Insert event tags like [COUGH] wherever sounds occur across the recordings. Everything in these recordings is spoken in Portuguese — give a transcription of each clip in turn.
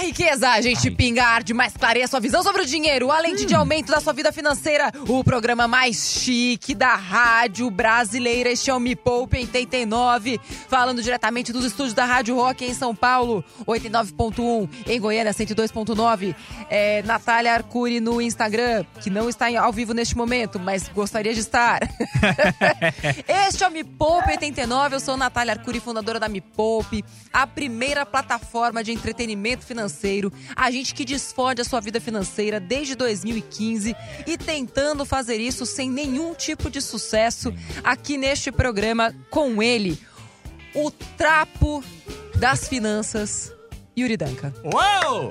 Riqueza, a gente pingar de mais clareia sua visão sobre o dinheiro, além de, de aumento da sua vida financeira. O programa mais chique da rádio brasileira, este é o Me Poupe 89, falando diretamente dos estúdios da Rádio Rock em São Paulo, 89.1, em Goiânia, 102.9. É, Natália Arcuri no Instagram, que não está ao vivo neste momento, mas gostaria de estar. [LAUGHS] Este é o Me Poupe 89, eu sou Natália Arcuri, fundadora da Me Poupe, a primeira plataforma de entretenimento financeiro, a gente que desfode a sua vida financeira desde 2015 e tentando fazer isso sem nenhum tipo de sucesso aqui neste programa com ele, o trapo das finanças, Yuri Danca. Uou!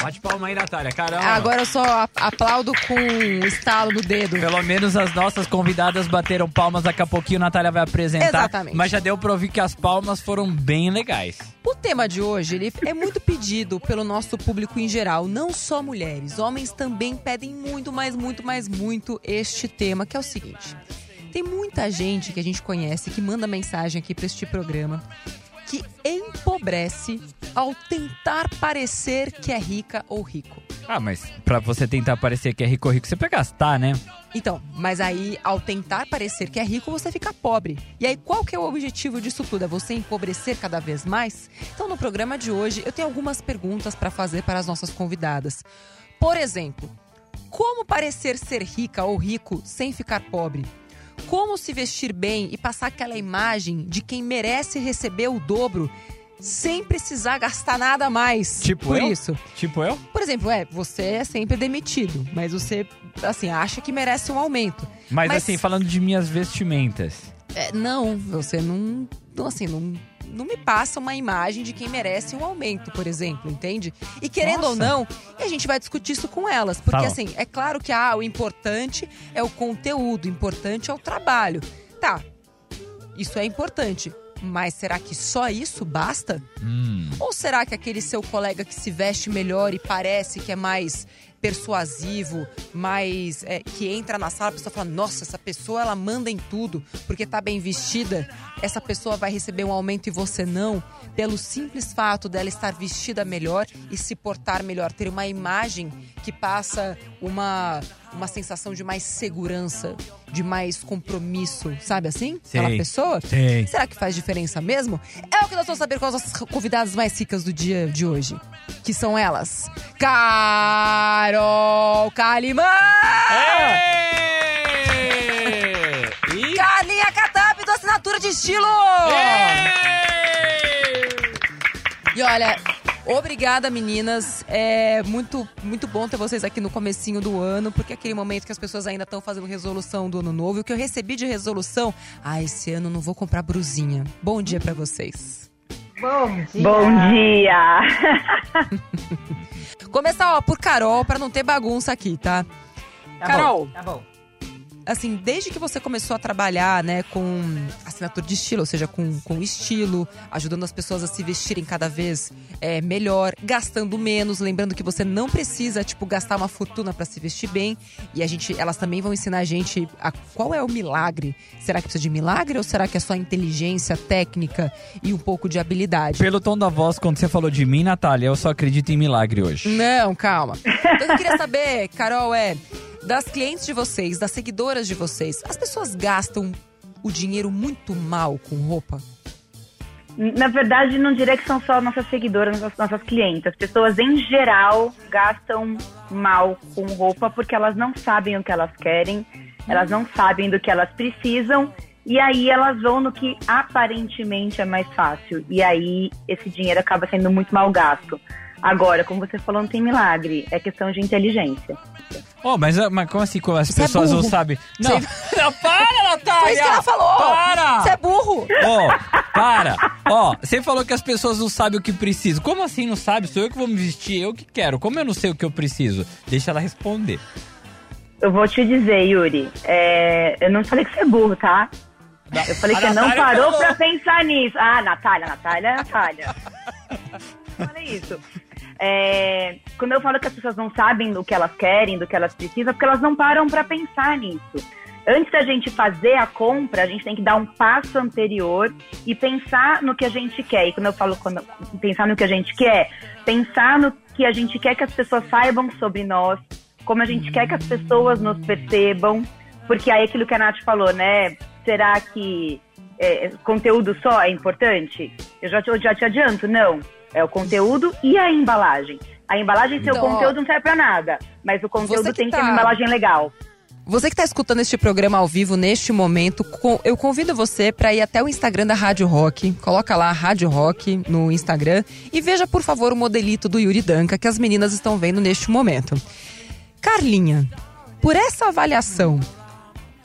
Bate palma aí, Natália. Caramba. Agora eu só aplaudo com um estalo no dedo. Pelo menos as nossas convidadas bateram palmas. Daqui a pouquinho a Natália vai apresentar. Exatamente. Mas já deu pra ouvir que as palmas foram bem legais. O tema de hoje ele é muito pedido pelo nosso público em geral, não só mulheres. Homens também pedem muito, mais, muito, mais, muito este tema, que é o seguinte: tem muita gente que a gente conhece que manda mensagem aqui para este programa que empobrece ao tentar parecer que é rica ou rico. Ah, mas pra você tentar parecer que é rico rico, você precisa gastar, né? Então, mas aí, ao tentar parecer que é rico, você fica pobre. E aí, qual que é o objetivo disso tudo? É você empobrecer cada vez mais? Então, no programa de hoje, eu tenho algumas perguntas para fazer para as nossas convidadas. Por exemplo, como parecer ser rica ou rico sem ficar pobre? Como se vestir bem e passar aquela imagem de quem merece receber o dobro sem precisar gastar nada mais? Tipo por eu? isso. Tipo eu? Por exemplo, é, você é sempre demitido, mas você, assim, acha que merece um aumento. Mas, Mas- assim, falando de minhas vestimentas. É, não, você não, não, assim, não, não me passa uma imagem de quem merece um aumento, por exemplo, entende? E querendo ou Nossa. não, e a gente vai discutir isso com elas, porque Tá assim, é claro que ah, o importante é o conteúdo, o importante é o trabalho. Tá, isso é importante. Mas será que só isso basta? Hum. Ou será que aquele seu colega que se veste melhor e parece que é mais persuasivo, mais é, que entra na sala, a pessoa fala: "Nossa, essa pessoa ela manda em tudo, porque tá bem vestida". Essa pessoa vai receber um aumento e você não, pelo simples fato dela estar vestida melhor e se portar melhor, ter uma imagem que passa uma uma sensação de mais segurança, de mais compromisso, sabe assim? Aquela Sei. pessoa? Sei. Será que faz diferença mesmo? É o que nós vamos saber com as nossas convidadas mais ricas do dia de hoje. Que são elas. Carol Kalimã! E... Carlinha Catap do Assinatura de Estilo! E olha, obrigada meninas. É muito, muito bom ter vocês aqui no comecinho do ano, porque é aquele momento que as pessoas ainda estão fazendo resolução do ano novo. E o que eu recebi de resolução, ah, esse ano eu não vou comprar brusinha. Bom dia pra vocês. Bom dia. Bom dia! [LAUGHS] Começar, ó, por Carol, pra não ter bagunça aqui, tá? Tá Carol. bom, Tá bom. Assim, desde que você começou a trabalhar, né, com assinatura de estilo, ou seja, com, com estilo, ajudando as pessoas a se vestirem cada vez é, melhor, gastando menos, lembrando que você não precisa, tipo, gastar uma fortuna pra se vestir bem. E a gente, elas também vão ensinar a gente a qual é o milagre. Será que precisa de milagre ou será que é só inteligência, técnica e um pouco de habilidade? Pelo tom da voz, quando você falou de mim, Natália, eu só acredito em milagre hoje. Não, calma. Então, eu queria saber, Carol, é das clientes de vocês, das seguidoras de vocês, as pessoas gastam o dinheiro muito mal com roupa? Na verdade, não diria que são só nossas seguidoras, nossas, nossas clientes. As pessoas, em geral, gastam mal com roupa porque elas não sabem o que elas querem, elas não sabem do que elas precisam, e aí elas vão no que aparentemente é mais fácil. E aí esse dinheiro acaba sendo muito mal gasto. Agora, como você falou, não tem milagre, é questão de inteligência. Oh, mas, mas como assim, como as Você é pessoas não burro. sabem? Não, não, para, Natália! Foi isso que ela falou! Para! Você é burro! Ó, para! Ó, você falou que as pessoas não sabem o que precisam. Como assim não sabe? Sou eu que vou me vestir, eu que quero. Como eu não sei o que eu preciso? Deixa ela responder. Eu vou te dizer, Yuri, é, eu não falei que você é burro, tá? Eu falei A que você não parou falou. pra pensar nisso. Ah, Natália, Natália, Natália. Olha isso. É, quando eu falo que as pessoas não sabem do que elas querem, do que elas precisam, é porque elas não param para pensar nisso. Antes da gente fazer a compra, a gente tem que dar um passo anterior e pensar no que a gente quer. E quando eu falo quando, pensar no que a gente quer, pensar no que a gente quer que as pessoas saibam sobre nós, como a gente quer que as pessoas nos percebam, porque aí aquilo que a Nath falou, né? Será que é, conteúdo só é importante? Eu já eu já te adianto, não. É o conteúdo e a embalagem. A embalagem, seu ó, conteúdo não serve pra nada, mas o conteúdo tem que ter tá- uma embalagem legal. Você que está escutando este programa ao vivo neste momento, eu convido você para ir até o Instagram da Rádio Rock. Coloca lá Rádio Rock no Instagram e veja, por favor, o modelito do Yuri Danca que as meninas estão vendo neste momento. Carlinha, por essa avaliação,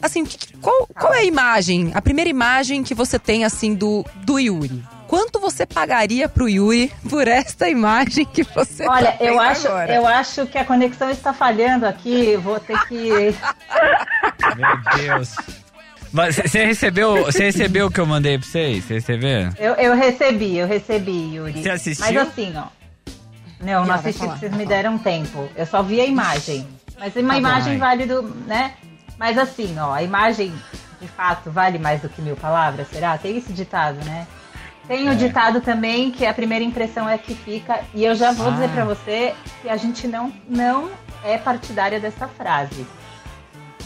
assim, qual, qual é a imagem, a primeira imagem que você tem assim do, do Yuri? Quanto você pagaria pro Yuri por esta imagem que você Olha, tá eu acho, agora? eu acho que a conexão está falhando aqui. Vou ter que. [LAUGHS] Meu Deus. Mas Você recebeu, você recebeu o que eu mandei pra vocês? Você recebeu? Eu, eu recebi, eu recebi, Yuri. Você assistiu? Mas assim, ó. Não, não assisti falar. vocês me deram tempo. Eu só vi a imagem. Mas uma Tá imagem do. né? Mas assim, ó, a imagem de fato vale mais do que mil palavras, será? Tem esse ditado, né? Tem o É. ditado também que a primeira impressão é que fica. E eu já vou Ah. dizer pra você que a gente não, não é partidária dessa frase.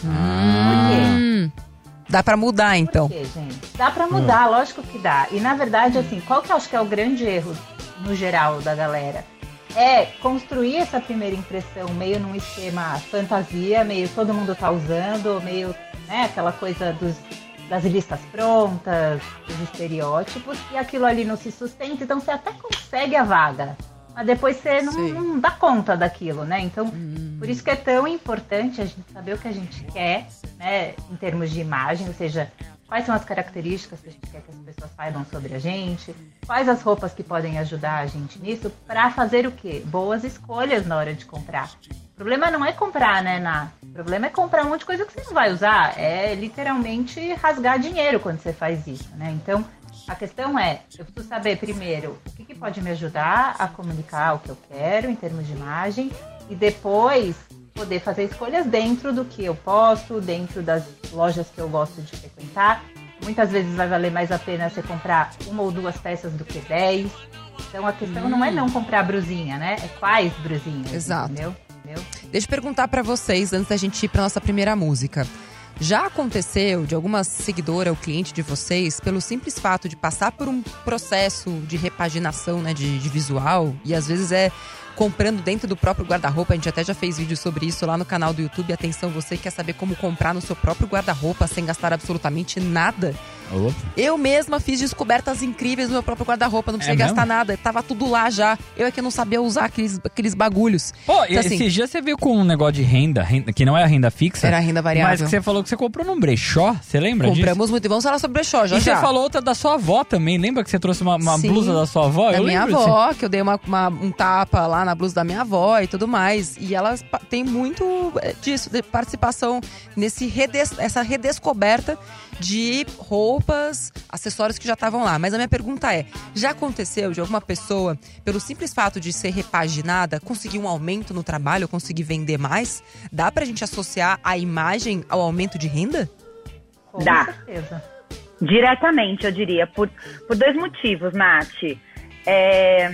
Hum, dá pra mudar então. Por quê, gente? Dá pra mudar, lógico que dá. E na verdade, assim, qual que eu acho que é o grande erro no geral da galera? É construir essa primeira impressão meio num esquema fantasia, meio todo mundo tá usando, meio, né, aquela coisa dos, das listas prontas, dos estereótipos, e aquilo ali não se sustenta, então você até consegue a vaga. Mas depois você não, não dá conta daquilo, né? Então, por isso que é tão importante a gente saber o que a gente quer, né, em termos de imagem, ou seja, quais são as características que a gente quer que as pessoas saibam sobre a gente, quais as roupas que podem ajudar a gente nisso, para fazer o quê? Boas escolhas na hora de comprar. O problema não é comprar, né, Ná? O problema é comprar um monte de coisa que você não vai usar. É literalmente rasgar dinheiro quando você faz isso, né? Então, a questão é, eu preciso saber primeiro o que, que pode me ajudar a comunicar o que eu quero em termos de imagem e depois poder fazer escolhas dentro do que eu posso, dentro das lojas que eu gosto de frequentar. Muitas vezes vai valer mais a pena você comprar uma ou duas peças do que dez. Então a questão não é não comprar brusinha, né? É quais brusinhas, Exato. entendeu? Deixa eu perguntar pra vocês antes da gente ir pra nossa primeira música. Já aconteceu de alguma seguidora ou cliente de vocês, pelo simples fato de passar por um processo de repaginação, né, de, de visual, e às vezes é comprando dentro do próprio guarda-roupa, a gente até já fez vídeo sobre isso lá no canal do YouTube. Atenção, você que quer saber como comprar no seu próprio guarda-roupa sem gastar absolutamente nada. Eu mesma fiz descobertas incríveis no meu próprio guarda-roupa, não precisei É gastar mesmo? nada, tava tudo lá já. Eu é que não sabia usar aqueles, aqueles bagulhos. Pô, Então, assim, esse dia você veio com um negócio de renda, renda- que não é a renda fixa. Era renda variável. Mas que você falou que você comprou num brechó, você lembra disso? Compramos muito. E vamos falar sobre brechó já E você já. falou outra da sua avó também. Lembra que você trouxe uma, uma Sim, blusa da sua avó? da Eu minha lembro disso. avó, que eu dei uma, uma- um tapa lá na blusa da minha avó e tudo mais. E elas pa- têm muito eh, disso, de participação nesse redes, essa redescoberta de roupas, acessórios que já estavam lá. Mas a minha pergunta é: já aconteceu de alguma pessoa, pelo simples fato de ser repaginada, conseguir um aumento no trabalho, conseguir vender mais? Dá pra gente associar a imagem ao aumento de renda? Com Dá. certeza. Diretamente, eu diria, por, por dois motivos, Nath. É,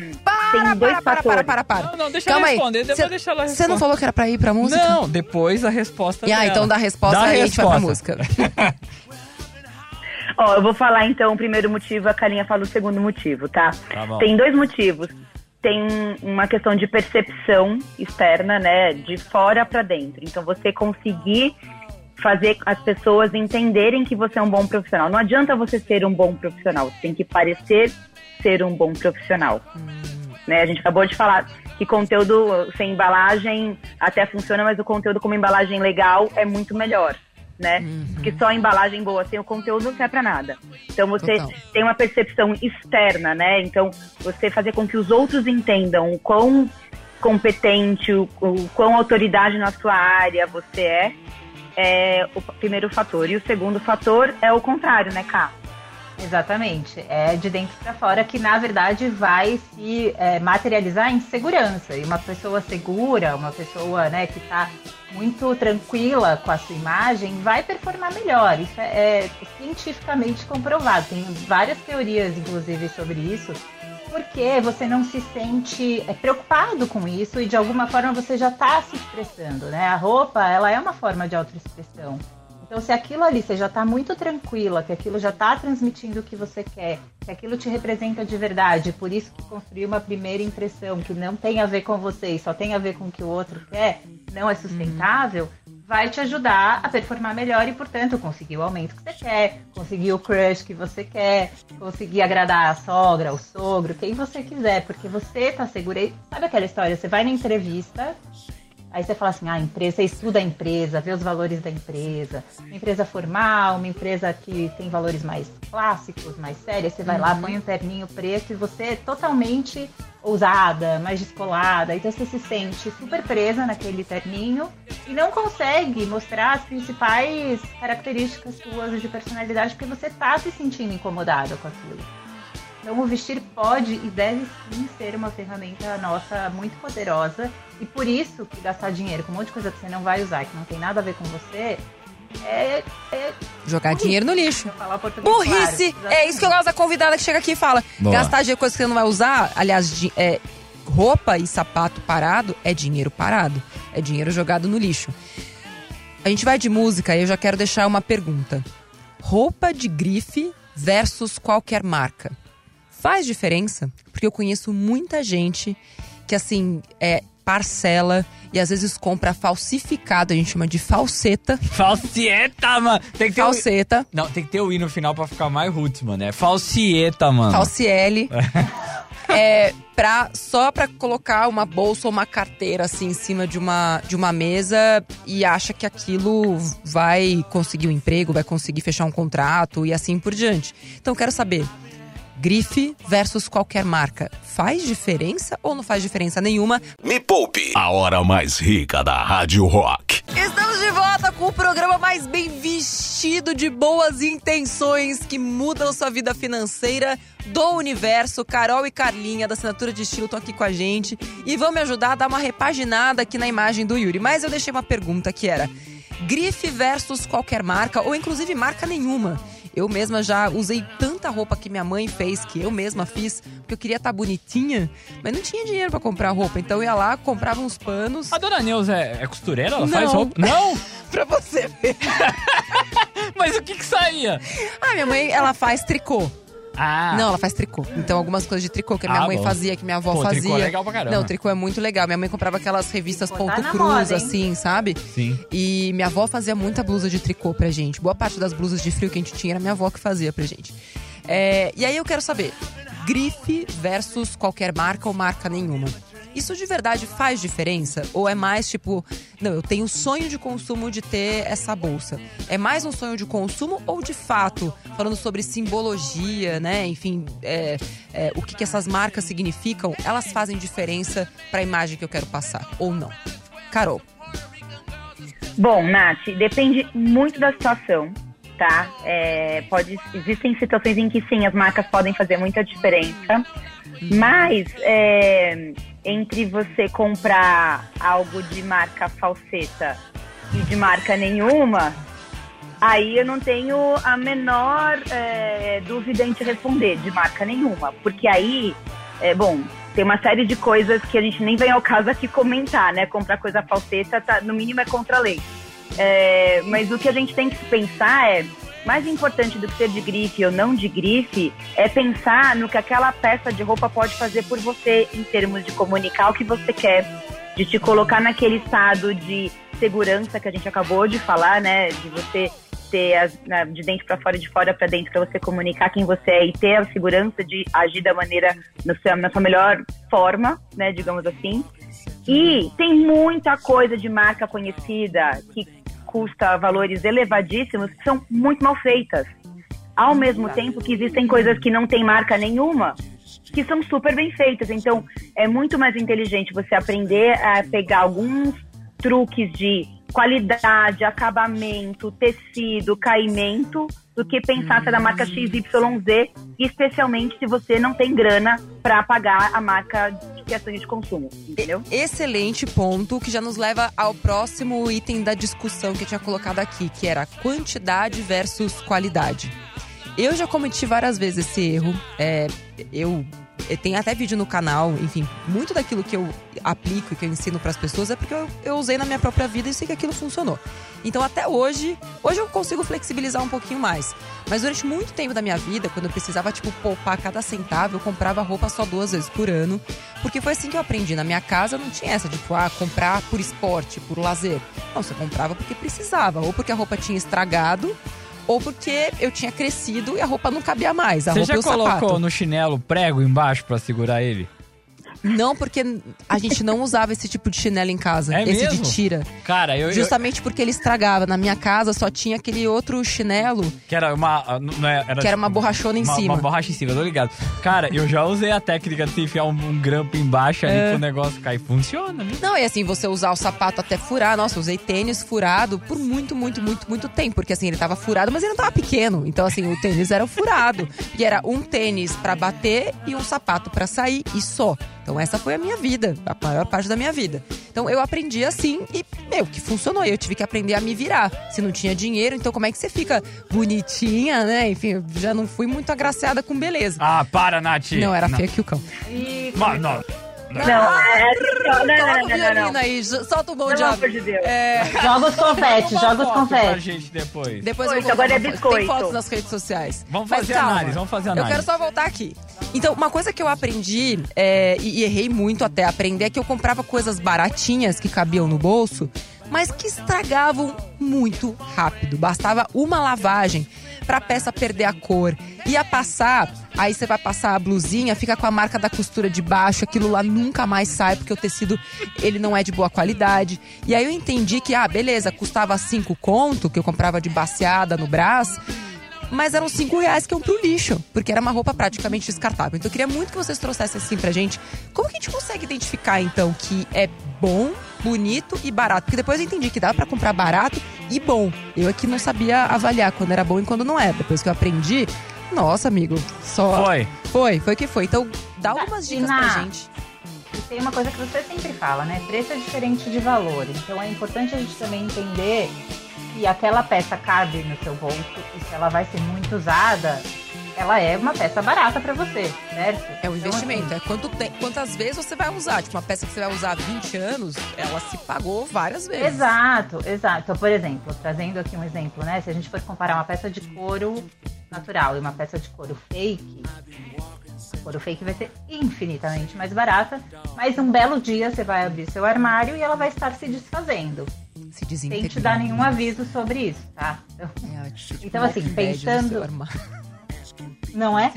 tem dois para, para, fatores. para, para, para. Não, não, deixa Calma ela aí. responder, depois Cê- deixa ela Você não responder. falou que era pra ir pra música? Não, depois a resposta E ah, dela. então dá a resposta Dá a e a gente vai pra resposta. música. [LAUGHS] Ó, eu vou falar então o primeiro motivo, a Kalinha fala o segundo motivo, tá? Tá bom. Tem dois motivos. Tem uma questão de percepção externa, né? De fora pra dentro. Então você conseguir fazer as pessoas entenderem que você é um bom profissional. Não adianta você ser um bom profissional, você tem que parecer ser um bom profissional. Né? A gente acabou de falar que conteúdo sem embalagem até funciona, mas o conteúdo com uma embalagem legal é muito melhor. Né? Porque só a embalagem boa sem o conteúdo não serve pra nada. Então você Total. tem uma percepção externa, né? Então você fazer com que os outros entendam o quão competente, o, o quão autoridade na sua área você é, é o primeiro fator. E o segundo fator é o contrário, né, Cá? Exatamente. É de dentro para fora que, na verdade, vai se é, materializar em segurança. E uma pessoa segura, uma pessoa né, que está muito tranquila com a sua imagem, vai performar melhor. Isso é, é cientificamente comprovado. Tem várias teorias, inclusive, sobre isso. Porque você não se sente é, preocupado com isso e de alguma forma você já está se expressando, né? A roupa, ela é uma forma de autoexpressão. Então, se aquilo ali você já está muito tranquila, que aquilo já está transmitindo o que você quer, que aquilo te representa de verdade, por isso que construir uma primeira impressão que não tem a ver com você e só tem a ver com o que o outro quer, não é sustentável, uhum. vai te ajudar a performar melhor e, portanto, conseguir o aumento que você quer, conseguir o crush que você quer, conseguir agradar a sogra, o sogro, quem você quiser, porque você está segura. Sabe aquela história? Você vai na entrevista Aí você fala assim, ah, a empresa, você estuda a empresa, vê os valores da empresa. Uma empresa formal, uma empresa que tem valores mais clássicos, mais sérios. Você vai uhum. lá, põe um terninho preto e você é totalmente ousada, mais descolada. Então você se sente super presa naquele terninho e não consegue mostrar as principais características suas de personalidade porque você tá se sentindo incomodada com aquilo. Então, o vestir pode e deve sim ser uma ferramenta nossa muito poderosa. E por isso que gastar dinheiro com um monte de coisa que você não vai usar, que não tem nada a ver com você, é, é jogar burrice. dinheiro no lixo. Burrice! Claro. É isso que eu gosto da convidada que chega aqui e fala. Boa. Gastar dinheiro com coisa que você não vai usar, aliás, é, roupa e sapato parado é dinheiro parado. É dinheiro jogado no lixo. A gente vai de música e eu já quero deixar uma pergunta. Roupa de grife versus qualquer marca faz diferença, porque eu conheço muita gente que, assim, é, parcela e às vezes compra falsificado, a gente chama de falseta. [LAUGHS] Falsieta, mano! Tem que ter falseta. O... Não, tem que ter o i no final pra ficar mais roots, mano. É falsieta, mano. Falciele. [LAUGHS] é, pra, só pra colocar uma bolsa ou uma carteira assim em cima de uma, de uma mesa e acha que aquilo vai conseguir um emprego, vai conseguir fechar um contrato e assim por diante. Então quero saber, grife versus qualquer marca. Faz diferença ou não faz diferença nenhuma? Me Poupe, a hora mais rica da Rádio Rock. Estamos de volta com o programa mais bem vestido de boas intenções que mudam sua vida financeira do universo. Carol e Carlinha, da Assinatura de Estilo, estão aqui com a gente e vão me ajudar a dar uma repaginada aqui na imagem do Yuri. Mas eu deixei uma pergunta que era: grife versus qualquer marca, ou inclusive marca nenhuma. Eu mesma já usei tanta roupa que minha mãe fez, que eu mesma fiz, porque eu queria estar tá bonitinha, mas não tinha dinheiro para comprar roupa. Então eu ia lá, comprava uns panos. A dona Neuza é, é costureira? Ela não. faz roupa? Não! [LAUGHS] pra você ver. [LAUGHS] mas o que que saía? Ah, minha mãe, ela faz tricô. Ah. Não, ela faz tricô. Então, algumas coisas de tricô que a minha ah, mãe bom. fazia, que minha avó Pô, fazia. Tricô é legal pra caramba. Não, tricô é muito legal. Minha mãe comprava aquelas revistas Pô, ponto tá cruz, moda, assim, sabe? Sim. E minha avó fazia muita blusa de tricô pra gente. Boa parte das blusas de frio que a gente tinha era minha avó que fazia pra gente. É, e aí eu quero saber: grife versus qualquer marca ou marca nenhuma. Isso de verdade faz diferença? Ou é mais tipo, não, eu tenho sonho de consumo de ter essa bolsa? É mais um sonho de consumo ou de fato, falando sobre simbologia, né? Enfim, é, é, o que, que essas marcas significam, elas fazem diferença para a imagem que eu quero passar? Ou não? Carol. Bom, Nath, depende muito da situação, tá? É, pode, existem situações em que sim, as marcas podem fazer muita diferença, mas é, entre você comprar algo de marca falseta e de marca nenhuma, aí eu não tenho a menor é, dúvida em te responder de marca nenhuma, porque aí, é, bom, tem uma série de coisas que a gente nem vem ao caso aqui comentar, né? Comprar coisa falseta, tá, no mínimo é contra a lei. É, mas o que a gente tem que pensar é mais importante do que ser de grife ou não de grife é pensar no que aquela peça de roupa pode fazer por você em termos de comunicar o que você quer, de te colocar naquele estado de segurança que a gente acabou de falar, né? De você ter as, de dentro para fora, de fora para dentro, para você comunicar quem você é e ter a segurança de agir da maneira no seu, na sua melhor forma, né? Digamos assim. E tem muita coisa de marca conhecida que custa valores elevadíssimos são muito mal feitas. Ao mesmo tempo que existem coisas que não tem marca nenhuma, que são super bem feitas. Então, é muito mais inteligente você aprender a pegar alguns truques de qualidade, acabamento, tecido, caimento, do que pensar se é da marca XYZ, especialmente se você não tem grana para pagar a marca de questões de consumo, entendeu? Excelente ponto, que já nos leva ao próximo item da discussão que eu tinha colocado aqui, que era quantidade versus qualidade. Eu já cometi várias vezes esse erro. É, eu tem até vídeo no canal, enfim, muito daquilo que eu aplico e que eu ensino para as pessoas é porque eu, eu, usei na minha própria vida e sei que aquilo funcionou. Então até hoje, hoje eu consigo flexibilizar um pouquinho mais. Mas durante muito tempo da minha vida, quando eu precisava tipo poupar cada centavo, eu comprava roupa só duas vezes por ano, porque foi assim que eu aprendi. Na minha casa não tinha essa de tipo, ah, comprar por esporte, por lazer. Não, você comprava porque precisava, ou porque a roupa tinha estragado, ou porque eu tinha crescido e a roupa não cabia mais. A Você já colocou sapato. no chinelo prego embaixo pra segurar ele? Não, porque a gente não usava esse tipo de chinelo em casa. É esse mesmo? de tira. Cara, eu, eu Justamente porque ele estragava. Na minha casa só tinha aquele outro chinelo que era uma não é- era, que era uma borrachona em uma, cima. uma borracha em cima, tô ligado. Cara, eu já usei a técnica de você enfiar um, um grampo embaixo ali É. pro negócio cair. Funciona, viu? Não, e assim, você usar o sapato até furar. Nossa, eu usei tênis furado por muito, muito, muito, muito tempo. Porque assim, ele tava furado, mas ele não tava pequeno. Então, assim, o tênis era furado. E era um tênis pra bater e um sapato pra sair e só. Então, essa foi a minha vida, a maior parte da minha vida. Então, eu aprendi assim e, meu, que funcionou. Eu tive que aprender a me virar. Se não tinha dinheiro, então como é que você fica bonitinha, né? Enfim, eu já não fui muito agraciada com beleza. Ah, para, Nath. Não, era feia que o cão. E Mas, não. Não, é, não, não, não, Coloca o violino aí, solta o bom Pelo diabo. amor de Deus. É, joga os confetes, Uma joga os foto pra confetes. gente depois. depois eu Biscoito, vou agora é Tem biscoito. fotos nas redes sociais. Vamos Mas fazer calma, análise, vamos fazer Eu análise. quero só voltar aqui. Então, uma coisa que eu aprendi, é, e, e errei muito até aprender, é que eu comprava coisas baratinhas que cabiam no bolso, mas que estragavam muito rápido. Bastava uma lavagem pra peça perder a cor. Ia passar, aí você vai passar a blusinha, fica com a marca da costura de baixo, aquilo lá nunca mais sai, porque o tecido ele não é de boa qualidade. E aí eu entendi que, ah, beleza, custava cinco conto, que eu comprava de baseada no Brás, mas eram cinco reais que iam pro lixo, porque era uma roupa praticamente descartável. Então eu queria muito que vocês trouxessem assim pra gente. Como que a gente consegue identificar, então, que é bom, bonito e barato? Porque depois eu entendi que dava pra comprar barato e bom. Eu aqui não sabia avaliar quando era bom e quando não era. Depois que eu aprendi, nossa, amigo, só. Foi. Foi, foi que foi. Então dá algumas dicas pra gente. E tem uma coisa que você sempre fala, né? Preço é diferente de valor. Então é importante a gente também entender que aquela peça cabe no seu bolso e se ela vai ser muito usada, ela é uma peça barata para você, certo? É um Então, investimento. assim, É quanto quantas vezes você vai usar. Tipo, uma peça que você vai usar há 20 anos, ela se pagou várias vezes. Exato, exato. Então, por exemplo, trazendo aqui um exemplo, né? Se a gente for comparar uma peça de couro natural e uma peça de couro fake, a couro fake vai ser infinitamente mais barata, mas um belo dia você vai abrir seu armário e ela vai estar se desfazendo, Se sem te dar nenhum aviso sobre isso, tá? Então, É, tipo, Então, assim, pensando- não é?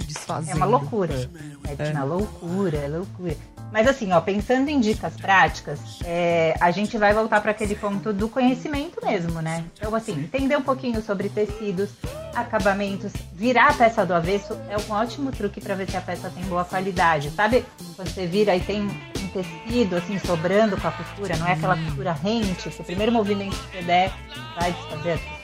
É uma loucura. É, uma loucura, é loucura. Mas assim, ó, pensando em dicas práticas, é, a gente vai voltar para aquele ponto do conhecimento mesmo, né? Então, assim, entender um pouquinho sobre tecidos, acabamentos, virar a peça do avesso é um ótimo truque para ver se a peça tem boa qualidade. Sabe quando você vira e tem um tecido assim sobrando com a costura, não é aquela costura rente, que o primeiro movimento que você der vai desfazer a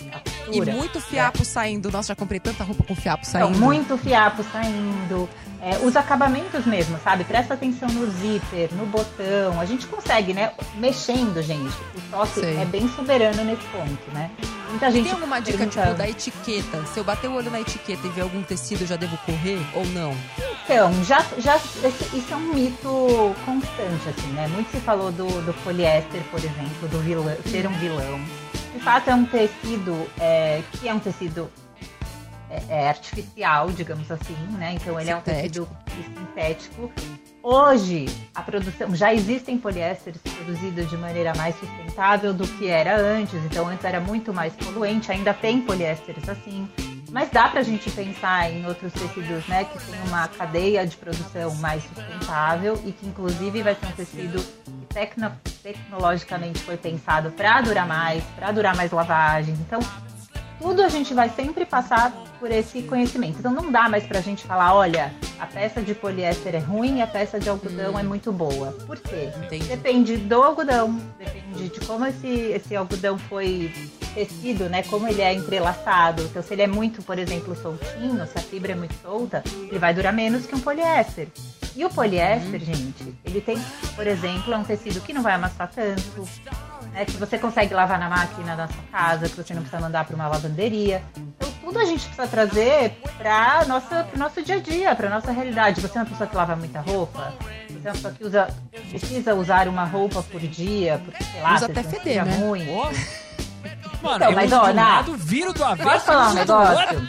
E muito fiapo saindo. Nossa, já comprei tanta roupa com fiapo Então, saindo. muito fiapo saindo. É, os acabamentos mesmo, sabe? Presta atenção no zíper, no botão. A gente consegue, né? Mexendo, gente. O toque Sei. é bem soberano nesse ponto, né? Muita gente Tem alguma dica, pergunta, tipo, da etiqueta? Se eu bater o olho na etiqueta e ver algum tecido, eu já devo correr ou não? Então, já, já, esse- isso é um mito constante, assim, né? Muito se falou do, do poliéster, por exemplo, do vilão, ser um vilão. Fato, é um tecido é, que é um tecido é, é artificial, digamos assim, né? Então, ele é um tecido sintético. Hoje, a produção já existem poliésteres produzidos de maneira mais sustentável do que era antes. Então, antes era muito mais poluente. Ainda tem poliésteres assim. Mas dá para a gente pensar em outros tecidos, né, que tem uma cadeia de produção mais sustentável e que inclusive vai ser um tecido tecno- tecnologicamente foi pensado para durar mais, para durar mais lavagens. Então, tudo a gente vai sempre passar por esse conhecimento. Então não dá mais pra gente falar, olha, a peça de poliéster é ruim e a peça de algodão é muito boa. Por quê? Entendi. Depende do algodão, depende de como esse, esse algodão foi tecido, né? Como ele é entrelaçado. Então, se ele é muito, por exemplo, soltinho, se a fibra é muito solta, ele vai durar menos que um poliéster. E o poliéster, gente, ele tem, por exemplo, é um tecido que não vai amassar tanto, né? Que você consegue lavar na máquina da sua casa, que você não precisa mandar para uma lavanderia. Então, tudo a gente precisa trazer para nossa, pro nosso dia a dia, para nossa realidade. Você é uma pessoa que lava muita roupa? Você é uma pessoa que usa, precisa usar uma roupa por dia, porque sei lá, Usa você até feder, né? ruim. [LAUGHS] Mano, Então, eu mas, uso ó, um na- lado, viro do avesso. Posso falar um do negócio?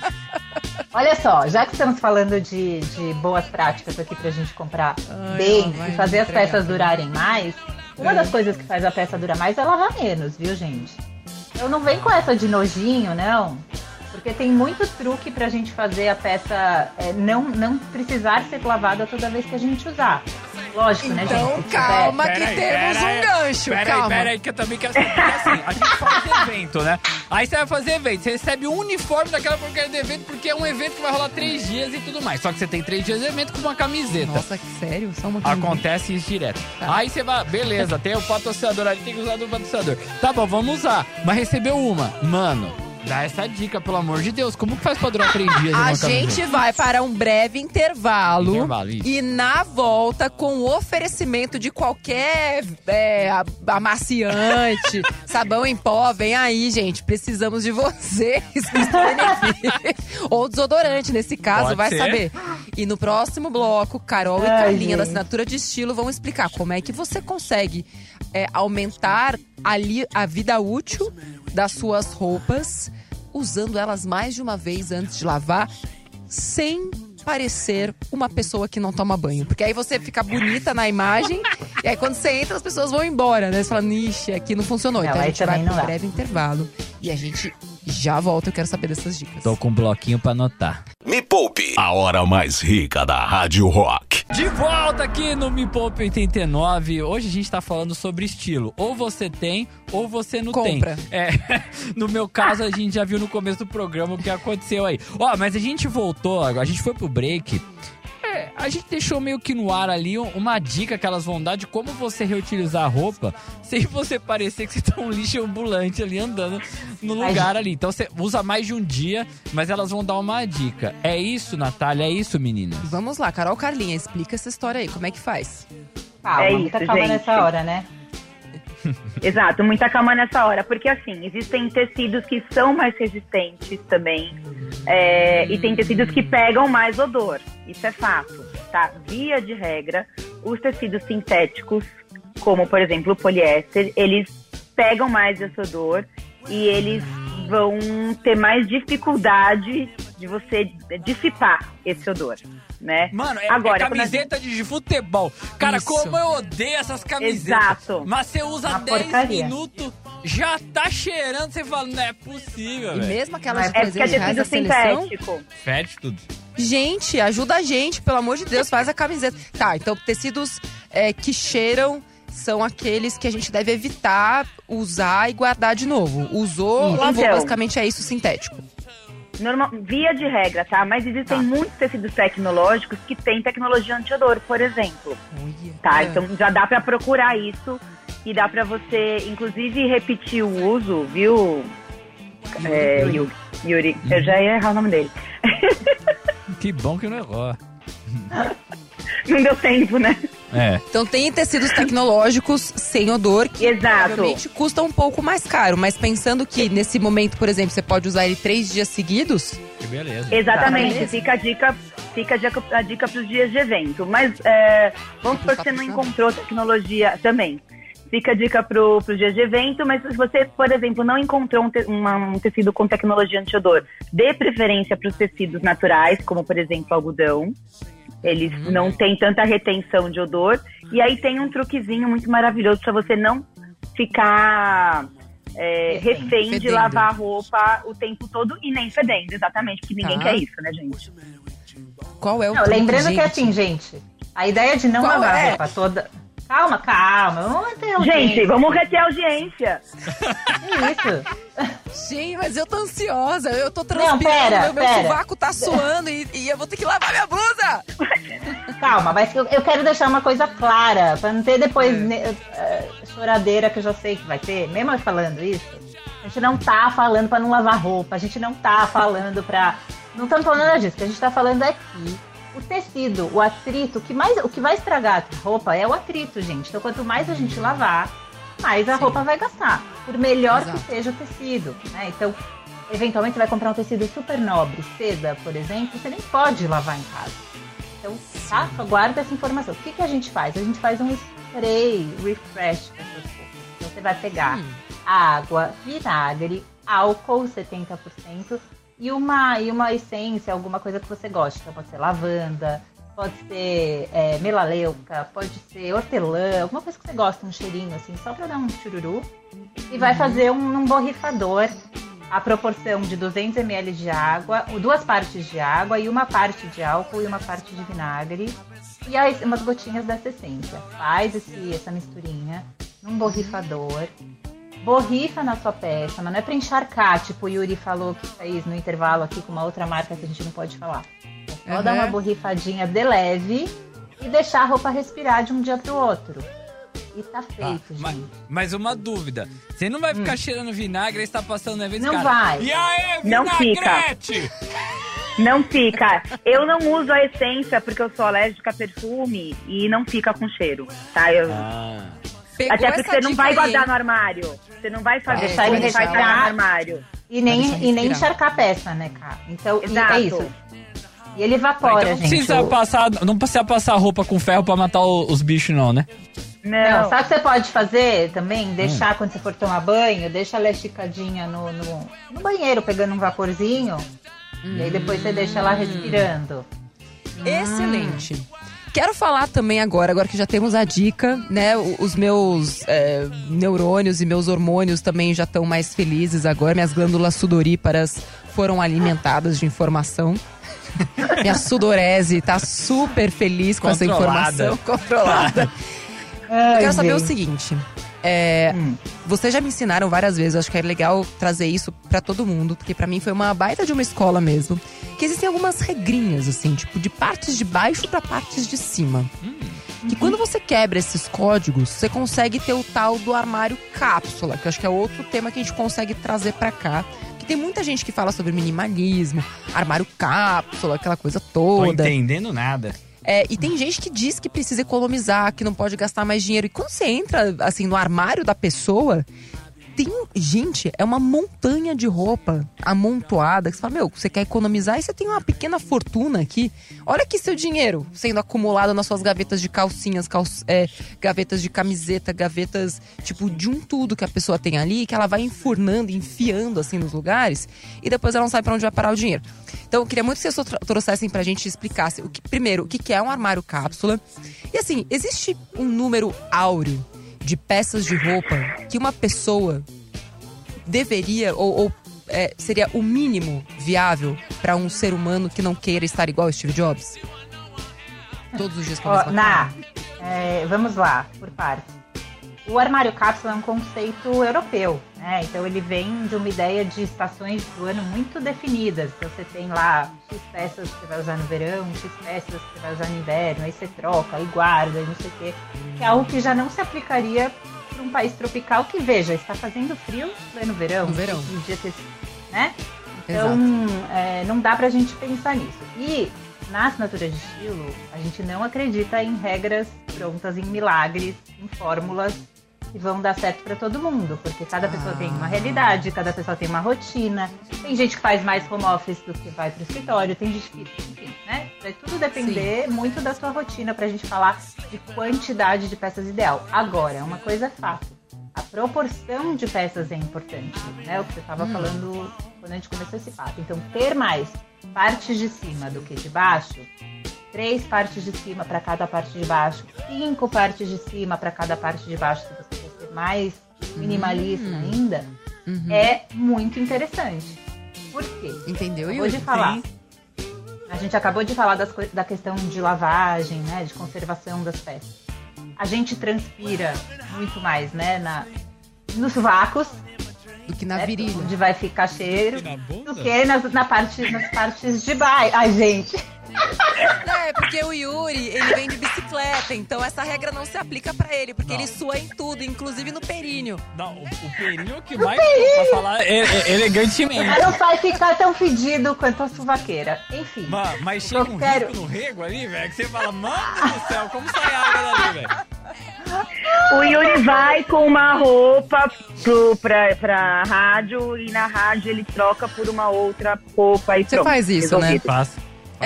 Olha só, já que estamos falando de, de boas práticas aqui pra gente comprar Ai, e fazer as entregar peças durarem mais, uma É. das coisas que faz a peça durar mais é lavar menos, viu, gente? Eu não vem com essa de nojinho, não. Porque tem muito truque pra gente fazer a peça é, não, não precisar ser lavada toda vez que a gente usar. Lógico, né, gente? Então, Se tiver- calma que Peraí, temos um gancho, Peraí, calma. peraí, que eu também quero saber. Porque assim, a gente faz evento, né? Aí você vai fazer evento, você recebe um uniforme daquela porcaria do evento, porque é um evento que vai rolar três dias e tudo mais. Só que você tem três dias de evento com uma camiseta. Nossa, que sério? Só uma camiseta. Acontece isso direto. Tá. Aí você vai, beleza, tem o patrocinador ali, tem que usar do patrocinador. Tá bom, vamos usar. Mas recebeu uma. Mano, dá essa dica, pelo amor de Deus. Como que faz pra durar três dias? A gente camiseta? vai para um breve intervalo. Intervalo, isso. E na volta, com o oferecimento de qualquer é, amaciante, [LAUGHS] sabão em pó, vem aí, gente. Precisamos de vocês que estarem aqui. Ou desodorante, nesse caso, Pode vai ser. saber. E no próximo bloco, Carol e Ai, Carlinha da. Assinatura de Estilo vão explicar como é que você consegue é, aumentar ali a vida útil das suas roupas, usando elas mais de uma vez antes de lavar, sem parecer uma pessoa que não toma banho. Porque aí você fica bonita na imagem, e aí quando você entra, as pessoas vão embora, né? Você fala, nixe, aqui não funcionou. Não, então a gente vai um dá. breve intervalo. E a gente já volta, eu quero saber dessas dicas. Tô com um bloquinho pra anotar. Me Poupe, a hora mais rica da Rádio Rock. De volta aqui no Me Poupe 89. Hoje a gente tá falando sobre estilo. Ou você tem, ou você não Compra. tem. É, [LAUGHS] no meu caso, a gente já viu no começo do programa o que aconteceu aí. Ó, mas a gente voltou, a gente foi pro break. É, a gente deixou meio que no ar ali um- uma dica que elas vão dar de como você reutilizar a roupa [LAUGHS] sem você parecer que você tá um lixo ambulante ali andando no lugar ali. Então você usa mais de um dia, mas elas vão dar uma dica. É isso, Natália? É isso, meninas? Vamos lá, Carol Carlinha, explica essa história aí, como é que faz? Calma, É muita isso, calma gente. nessa hora, né? [LAUGHS] Exato, muita calma nessa hora, porque assim, existem tecidos que são mais resistentes também, é, e tem tecidos que pegam mais odor, isso é fato, tá? Via de regra, os tecidos sintéticos, como por exemplo o poliéster, eles pegam mais esse odor e eles vão ter mais dificuldade de você dissipar esse odor, né? Mano, é, Agora, é quando a camiseta de futebol. Cara, Isso. como eu odeio essas camisetas. Exato. Mas você usa Uma 10 porcaria. minutos, já tá cheirando, você fala, não é possível, E mesmo aquelas de É porque é 300 reais da seleção. Fede tudo. Gente, ajuda a gente, pelo amor de Deus, faz a camiseta. Tá, então tecidos é, que cheiram são aqueles que a gente deve evitar usar e guardar de novo. Usou, lavou, Então. basicamente é isso sintético. Normal, via de regra, tá? Mas existem muitos tecidos tecnológicos que têm tecnologia antiodor, por exemplo. Tá? É. Então já dá pra procurar isso e dá pra você, inclusive, repetir o uso, viu? É, Yuri. Yuri. Eu já ia errar o nome dele. Que bom que não errou. [LAUGHS] Não deu tempo, né? É. Então tem tecidos tecnológicos sem odor que Exato. provavelmente custam um pouco mais caro. Mas pensando que nesse momento, por exemplo, você pode usar ele três dias seguidos, Que beleza. Exatamente, Beleza. fica a dica, fica a dica, a dica para os dias de evento. Mas é, vamos supor que você não encontrou tecnologia também. Fica a dica para os dias de evento, mas se você, por exemplo, não encontrou um, te- uma- um tecido com tecnologia antiodor, dê preferência para os tecidos naturais, como por exemplo algodão. Eles não têm tanta retenção de odor. E aí tem um truquezinho muito maravilhoso para você não ficar é, Refém. refém de Fedendo. lavar a roupa o tempo todo e nem fedendo, exatamente, porque ninguém Tá. quer isso, né, gente? qual é o Não, truque, lembrando gente? que assim, gente, a ideia de não Qual lavar é? a roupa toda. Calma, calma. Vamos ter Gente, vamos reter a audiência. Isso? Gente, mas eu tô ansiosa, eu tô transpirando, pera, meu, meu pera. sovaco tá suando e, e eu vou ter que lavar minha blusa. Calma, mas eu, eu quero deixar uma coisa clara, pra não ter depois eh, choradeira que eu já sei que vai ter, mesmo eu falando isso. A gente não tá falando pra não lavar roupa, a gente não tá falando pra. Não estamos falando nada disso, o que a gente tá falando é que o tecido, o atrito, o que, mais, o que vai estragar a roupa é o atrito, gente. Então quanto mais a gente lavar, mais a Sim. roupa vai gastar. Por melhor Exato. que seja o tecido. Né? Então, eventualmente você vai comprar um tecido super nobre, seda, por exemplo, você nem pode lavar em casa. Então, tá? Guarda essa informação. O que, que a gente faz? A gente faz um spray refresh para suas roupas. Então, você vai pegar Hum. água, vinagre, álcool 70% e uma, e uma essência, alguma coisa que você goste. Então, pode ser lavanda, pode ser é, melaleuca, pode ser hortelã, alguma coisa que você gosta, um cheirinho assim, só para dar um chururu. E vai fazer um, um borrifador a proporção de 200 ml de água, duas partes de água e uma parte de álcool e uma parte de vinagre e aí umas gotinhas dessa essência. Faz esse, essa misturinha num borrifador, borrifa na sua peça, mas não é pra encharcar, tipo o Yuri falou que fez no intervalo aqui com uma outra marca que a gente não pode falar. É só Uhum. dar uma borrifadinha de leve e deixar a roupa respirar de um dia pro outro. E tá Ah, feito, mas, gente. mas uma dúvida. Você não vai ficar cheirando vinagre e está passando no evento Não cara, vai. E aí, Não vinagrete? Não fica. Eu não uso a essência porque eu sou alérgica a perfume e não fica com cheiro, tá? Eu- Ah. Pegou Até porque você não vai aí, guardar no armário. Você não vai fazer Deixar ele vai guardar no armário. E nem, e nem encharcar a peça, né, cara? Então, e é isso. E ele Ah, evapora, então não gente. precisa O- passar, não precisa passar roupa com ferro pra matar o- os bichos, não, né? Não. Não, sabe o que você pode fazer também? Hum. Deixar quando você for tomar banho, deixa ela esticadinha no, no, no banheiro, pegando um vaporzinho. E aí depois você deixa ela respirando. Excelente. Quero falar também agora, agora que já temos a dica, né? Os meus é, neurônios e meus hormônios também já estão mais felizes agora. Minhas glândulas sudoríparas foram alimentadas de informação. [LAUGHS] Minha sudorese tá super feliz com essa Controlada. informação [LAUGHS] controlada. Eu quero saber o seguinte. É, Hum. vocês já me ensinaram várias vezes, eu acho que é legal trazer isso pra todo mundo, porque pra mim foi uma baita de uma escola mesmo. Que existem algumas regrinhas, assim, tipo, de partes de baixo pra partes de cima. Que quando você quebra esses códigos, você consegue ter o tal do armário cápsula, que eu acho que é outro tema que a gente consegue trazer pra cá. Que tem muita gente que fala sobre minimalismo, armário cápsula, aquela coisa Tô toda. entendendo nada. É, e tem gente que diz que precisa economizar, que não pode gastar mais dinheiro. E quando você entra, assim, no armário da pessoa, tem. Gente, é uma montanha de roupa amontoada. Que você fala, meu, você quer economizar e você tem uma pequena fortuna aqui. Olha aqui seu dinheiro sendo acumulado nas suas gavetas de calcinhas, cal- é, gavetas de camiseta, gavetas, tipo, de um tudo que a pessoa tem ali, que ela vai enfurnando, enfiando, assim, nos lugares. E depois ela não sabe pra onde vai parar o dinheiro. Então, eu queria muito que vocês tro- trouxessem pra gente e explicassem o que, primeiro, o que é um armário cápsula. E assim, existe um número áureo de peças de roupa que uma pessoa deveria ou, ou, é, seria o mínimo viável pra um ser humano que não queira estar igual Steve Jobs? Todos os dias com a mesma na, cara. é, vamos lá, por partes. O armário cápsula é um conceito europeu, né? Então ele vem de uma ideia de estações do ano muito definidas. Então você tem lá X peças que você vai usar no verão, X peças que você vai usar no inverno, aí você troca, aí guarda, e não sei o quê. Que é algo que já não se aplicaria para um país tropical que, veja, está fazendo frio no verão. No verão. Podia ter, né? Então, é, não dá pra gente pensar nisso. E na assinatura de estilo, a gente não acredita em regras prontas, em milagres, em fórmulas que vão dar certo pra todo mundo, porque cada pessoa Ah. tem uma realidade, cada pessoa tem uma rotina. Tem gente que faz mais home office do que vai pro escritório, tem gente que, enfim, né? Vai tudo depender muito da sua rotina pra gente falar de quantidade de peças ideal. Agora, uma coisa é fato. A proporção de peças é importante, né? O que você estava falando quando a gente começou esse papo. Então, ter mais partes de cima do que de baixo, três partes de cima para cada parte de baixo, cinco partes de cima para cada parte de baixo, se você mais minimalista ainda, Uhum. é muito interessante. Por quê? Entendeu, Acabou de falar. A gente acabou de falar das da questão de lavagem, né? De conservação das peças. A gente transpira muito mais, né? Na, nos vácuos. Do que na né, virilha. Onde vai ficar cheiro. E na bunda? Do que nas, na parte, nas partes de baixo. Ai, gente. [LAUGHS] É, porque o Yuri, ele vem de bicicleta, então essa regra não se aplica pra ele, porque Não. ele sua em tudo, inclusive no períneo. Não, o, o perinho que mais pra falar é, é- elegantemente. Mas não vai ficar tão fedido quanto a suvaqueira. Enfim. Ma- Mas chega um Eu quero- risco no rego ali, velho, que você fala, mano do céu, como sai água dali, velho? O Yuri vai com uma roupa pro, pra, pra rádio e na rádio ele troca por uma outra roupa e Você pronto. faz isso, né? resolvido.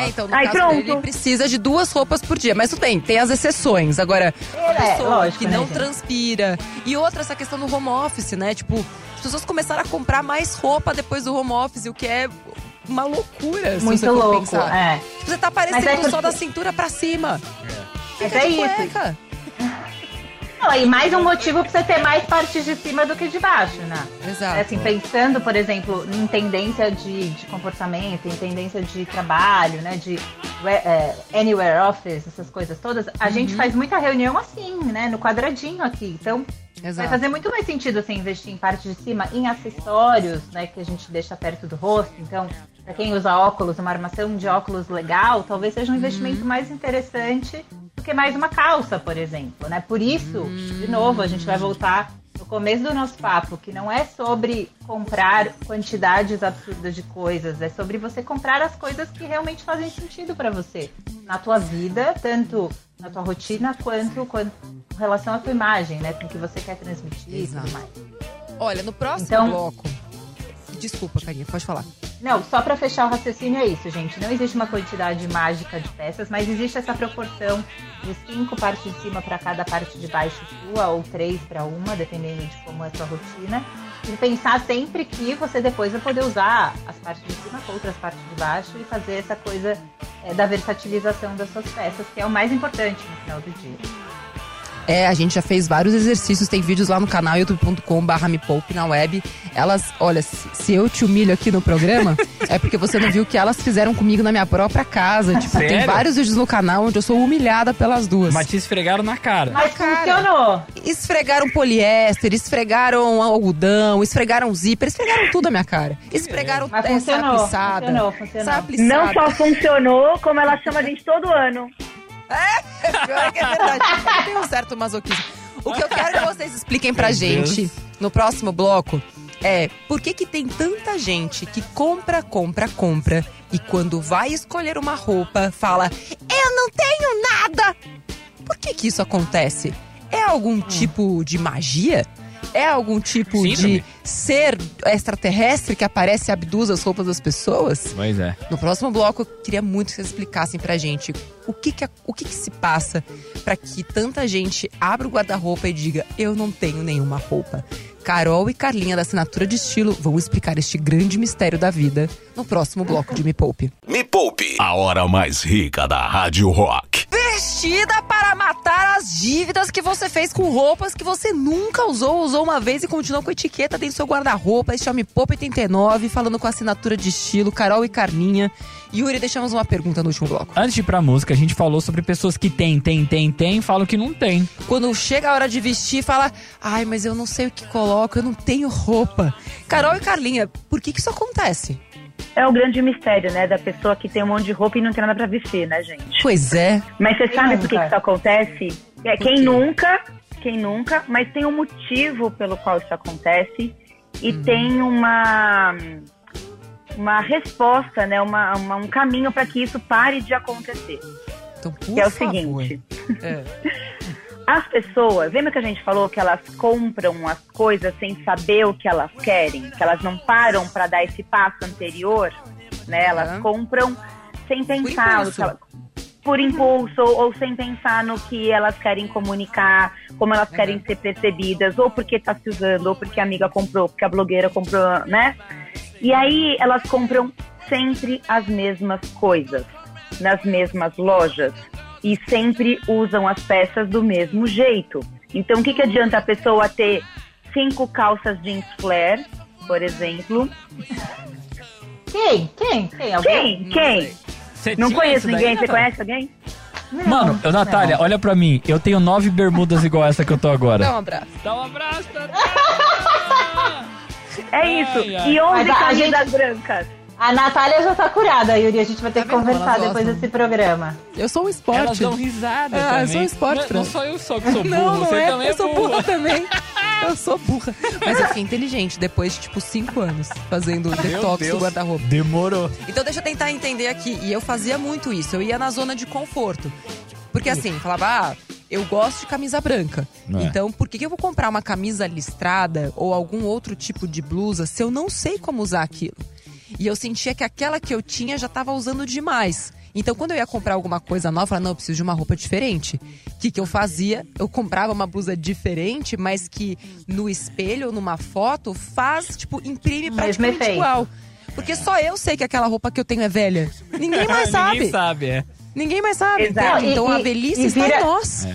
É, então no Ai, caso pronto. dele, ele precisa de duas roupas por dia. Mas tudo bem, tem as exceções. Agora, a É, pessoa lógico, que né, não gente? transpira. E outra, essa questão do home office, né? Tipo, as pessoas começaram a comprar mais roupa depois do home office, o que é uma loucura. Muito louco. pensar. É. Tipo, Você tá parecendo Mas é só porque- da cintura pra cima. Mas Fica é de isso. Não, e mais um motivo pra você ter mais partes de cima do que de baixo, né? Exato. É, assim, pensando, por exemplo, em tendência de, de comportamento, em tendência de trabalho, né? De é, anywhere office, essas coisas todas, a gente faz muita reunião assim, né? No quadradinho aqui. Então, vai Exato. fazer muito mais sentido você investir em parte de cima, em acessórios, né? Que a gente deixa perto do rosto. Então, para quem usa óculos, uma armação de óculos legal, talvez seja um investimento mais interessante do que mais uma calça, por exemplo, né? Por isso, de novo, a gente vai voltar no começo do nosso papo, que não é sobre comprar quantidades absurdas de coisas, é sobre você comprar as coisas que realmente fazem sentido para você na tua vida, tanto na tua rotina quanto, quanto com relação à tua imagem, né? Com o que você quer transmitir e Exato. tudo mais. Olha, no próximo Então- bloco. Desculpa, Carinha, pode falar. Não, só para fechar o raciocínio é isso, gente. Não existe uma quantidade mágica de peças, mas existe essa proporção de cinco partes de cima para cada parte de baixo sua, ou três para uma, dependendo de como é a sua rotina. E pensar sempre que você depois vai poder usar as partes de cima com outras partes de baixo e fazer essa coisa é, da versatilização das suas peças, que é o mais importante no final do dia. É, a gente já fez vários exercícios, tem vídeos lá no canal youtube.com barra me poupe na web. Elas, olha, se, eu te humilho aqui no programa, [LAUGHS] é porque você não viu o que elas fizeram comigo na minha própria casa. Tipo, tem Sério? vários vídeos no canal onde eu sou humilhada pelas duas. Mas te esfregaram na cara. Mas funcionou! Esfregaram poliéster, esfregaram algodão, esfregaram zíper, esfregaram tudo na minha cara. Esfregaram Mas é, funcionou, funcionou, funcionou. Não só funcionou, como ela chama a gente todo ano. Pior que é verdade. Tem um certo masoquismo. O que eu quero que vocês expliquem pra Meu gente Deus. no próximo bloco é por que, que tem tanta gente que compra, compra, compra e quando vai escolher uma roupa fala: Eu não tenho nada! Por que, que isso acontece? É algum tipo de magia? É algum tipo Síndrome? de ser extraterrestre que aparece e abduz as roupas das pessoas? Pois é. No próximo bloco, eu queria muito que vocês explicassem pra gente o que que, o que, que se passa pra que tanta gente abra o guarda-roupa e diga: Eu não tenho nenhuma roupa. Carol e Carlinha da Assinatura de Estilo vão explicar este grande mistério da vida no próximo bloco de Me Poupe. Me Poupe, a hora mais rica da Rádio Rock. Vestida para matar as dívidas que você fez com roupas que você nunca usou, usou uma vez e continuou com etiqueta dentro do seu guarda-roupa. Este é o Me Poupe 89, falando com a Assinatura de Estilo, Carol e Carlinha. Yuri, deixamos uma pergunta no último bloco. Antes de ir pra música, a gente falou sobre pessoas que tem, tem, tem, tem, falam que não tem. Quando chega a hora de vestir, fala: Ai, mas eu não sei o que coloco, eu não tenho roupa. Carol e Carlinha, por que, que isso acontece? É o grande mistério, né? Da pessoa que tem um monte de roupa e não tem nada pra vestir, né, gente? Pois é. Mas você Quem sabe por que nunca? que isso acontece? É, Por quem quê? nunca, quem nunca, mas tem um motivo pelo qual isso acontece e Uhum. tem uma uma resposta, né? Uma, uma- um caminho para que isso pare de acontecer. Então, por que é o favor. seguinte: É. [LAUGHS] as pessoas, lembra que a gente falou que elas compram as coisas sem saber o que elas querem, que elas não param para dar esse passo anterior, né? Elas Uhum. compram sem pensar no impulso. elas, por impulso ou, ou sem pensar no que elas querem comunicar, como elas querem ser percebidas, ou porque tá se usando, ou porque a amiga comprou, porque a blogueira comprou, né? E aí elas compram sempre as mesmas coisas, nas mesmas lojas, e sempre usam as peças do mesmo jeito. Então o que, que adianta a pessoa ter cinco calças jeans flare, por exemplo? Quem? Quem? Quem? Alguém? Quem? Quem? Você Não conheço ninguém, você conhece alguém? Não, Mano, eu, Natália, não. olha pra mim. Eu tenho nove bermudas igual essa que eu tô agora. Dá um abraço. Dá um abraço, Natália! [LAUGHS] É isso. Ai, ai. E 11 Mas a- a camisas gente- brancas. A Natália já tá curada, Yuri. A gente vai ter Tá que conversar elas depois desse programa. Eu sou um Elas esporte. dão risada Ah, eu também. sou esporte, não, não sou eu só que sou [LAUGHS] burro, Não, não você é. também Eu é sou burro. burra também. [LAUGHS] Eu sou burra. Mas eu fui inteligente depois de, tipo, cinco anos fazendo detox Deus. do guarda-roupa. Demorou. Então deixa eu tentar entender aqui. E eu fazia muito isso. Eu ia na zona de conforto. Porque assim, falava, ah, eu gosto de camisa branca. É. Então, por que, que eu vou comprar uma camisa listrada ou algum outro tipo de blusa se eu não sei como usar aquilo? E eu sentia que aquela que eu tinha já estava usando demais. Então, quando eu ia comprar alguma coisa nova, eu falava, não, eu preciso de uma roupa diferente. O que, que eu fazia? Eu comprava uma blusa diferente, mas que no espelho ou numa foto faz, tipo, imprime praticamente igual. Porque só eu sei que aquela roupa que eu tenho é velha. Ninguém [LAUGHS] mais sabe. Ninguém sabe, é. Ninguém mais sabe. Exato. entende? Então E- a velhice e está vira- em nós.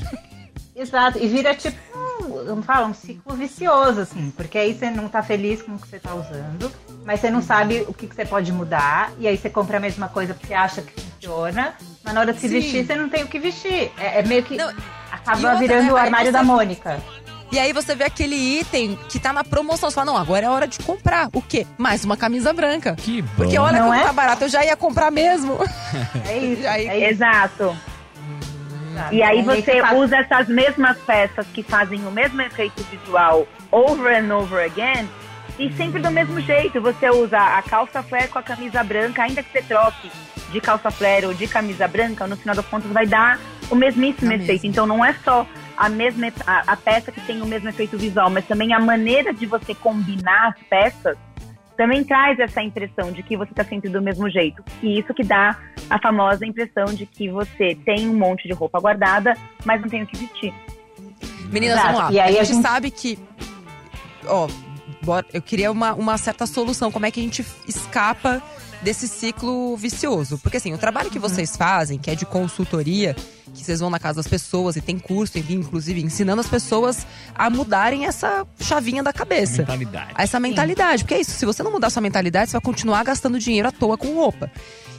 Exato. E vira tipo, um, como fala, um ciclo vicioso, assim. Porque aí você não tá feliz com o que você tá usando, mas você não sabe o que, que você pode mudar. E aí você compra a mesma coisa porque acha que funciona, mas na hora de se Sim. vestir, você não tem o que vestir. É, é meio que. Não, acaba outra, virando né, o armário você- da Mônica. E aí você vê aquele item que tá na promoção. Você fala, não, agora é hora de comprar. O quê? Mais uma camisa branca. Que bom. Porque olha Não como é? tá barato, eu já ia comprar mesmo. [LAUGHS] É isso. Aí- é isso. Exato. Exato. E aí você usa essas mesmas peças que fazem o mesmo efeito visual over and over again e sempre do mesmo jeito. Você usa a calça flare com a camisa branca, ainda que você troque de calça flare ou de camisa branca, no final das contas vai dar o mesmíssimo Na efeito. mesma. Então não é só a mesma a, a peça que tem o mesmo efeito visual, mas também a maneira de você combinar as peças também traz essa impressão de que você está sempre do mesmo jeito. E isso que dá a famosa impressão de que você tem um monte de roupa guardada, mas não tem o que vestir. Meninas, Exato. vamos lá. E aí a, a gente gente- sabe que. Ó, bora- eu queria uma, uma certa solução. Como é que a gente escapa desse ciclo vicioso? Porque assim, o trabalho que vocês fazem, que é de consultoria, que vocês vão na casa das pessoas e tem curso, enfim, inclusive ensinando as pessoas a mudarem essa chavinha da cabeça. Mentalidade. essa mentalidade. Porque é isso, se você não mudar sua mentalidade, você vai continuar gastando dinheiro à toa com roupa.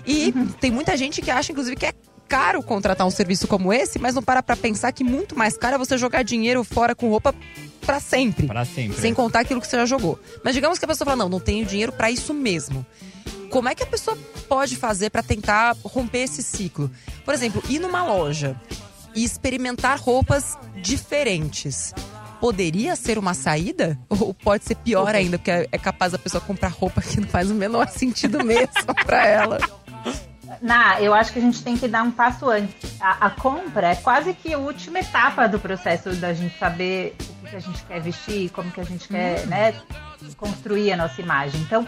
E tem muita gente que acha, inclusive, que é caro contratar um serviço como esse, mas não para pra pensar que muito mais caro é você jogar dinheiro fora com roupa pra sempre. Pra sempre. Sem contar aquilo que você já jogou. Mas digamos que a pessoa fala, não, não tenho dinheiro pra isso mesmo. Como é que a pessoa pode fazer pra tentar romper esse ciclo? Por exemplo, ir numa loja e experimentar roupas diferentes. Poderia ser uma saída? Ou pode ser pior ainda, porque é é capaz da pessoa comprar roupa que não faz o menor sentido mesmo pra ela. [LAUGHS] Na, eu acho que a gente tem que dar um passo antes. A, a compra é quase que a última etapa do processo da gente saber o que, que a gente quer vestir, como que a gente quer, né, construir a nossa imagem. Então,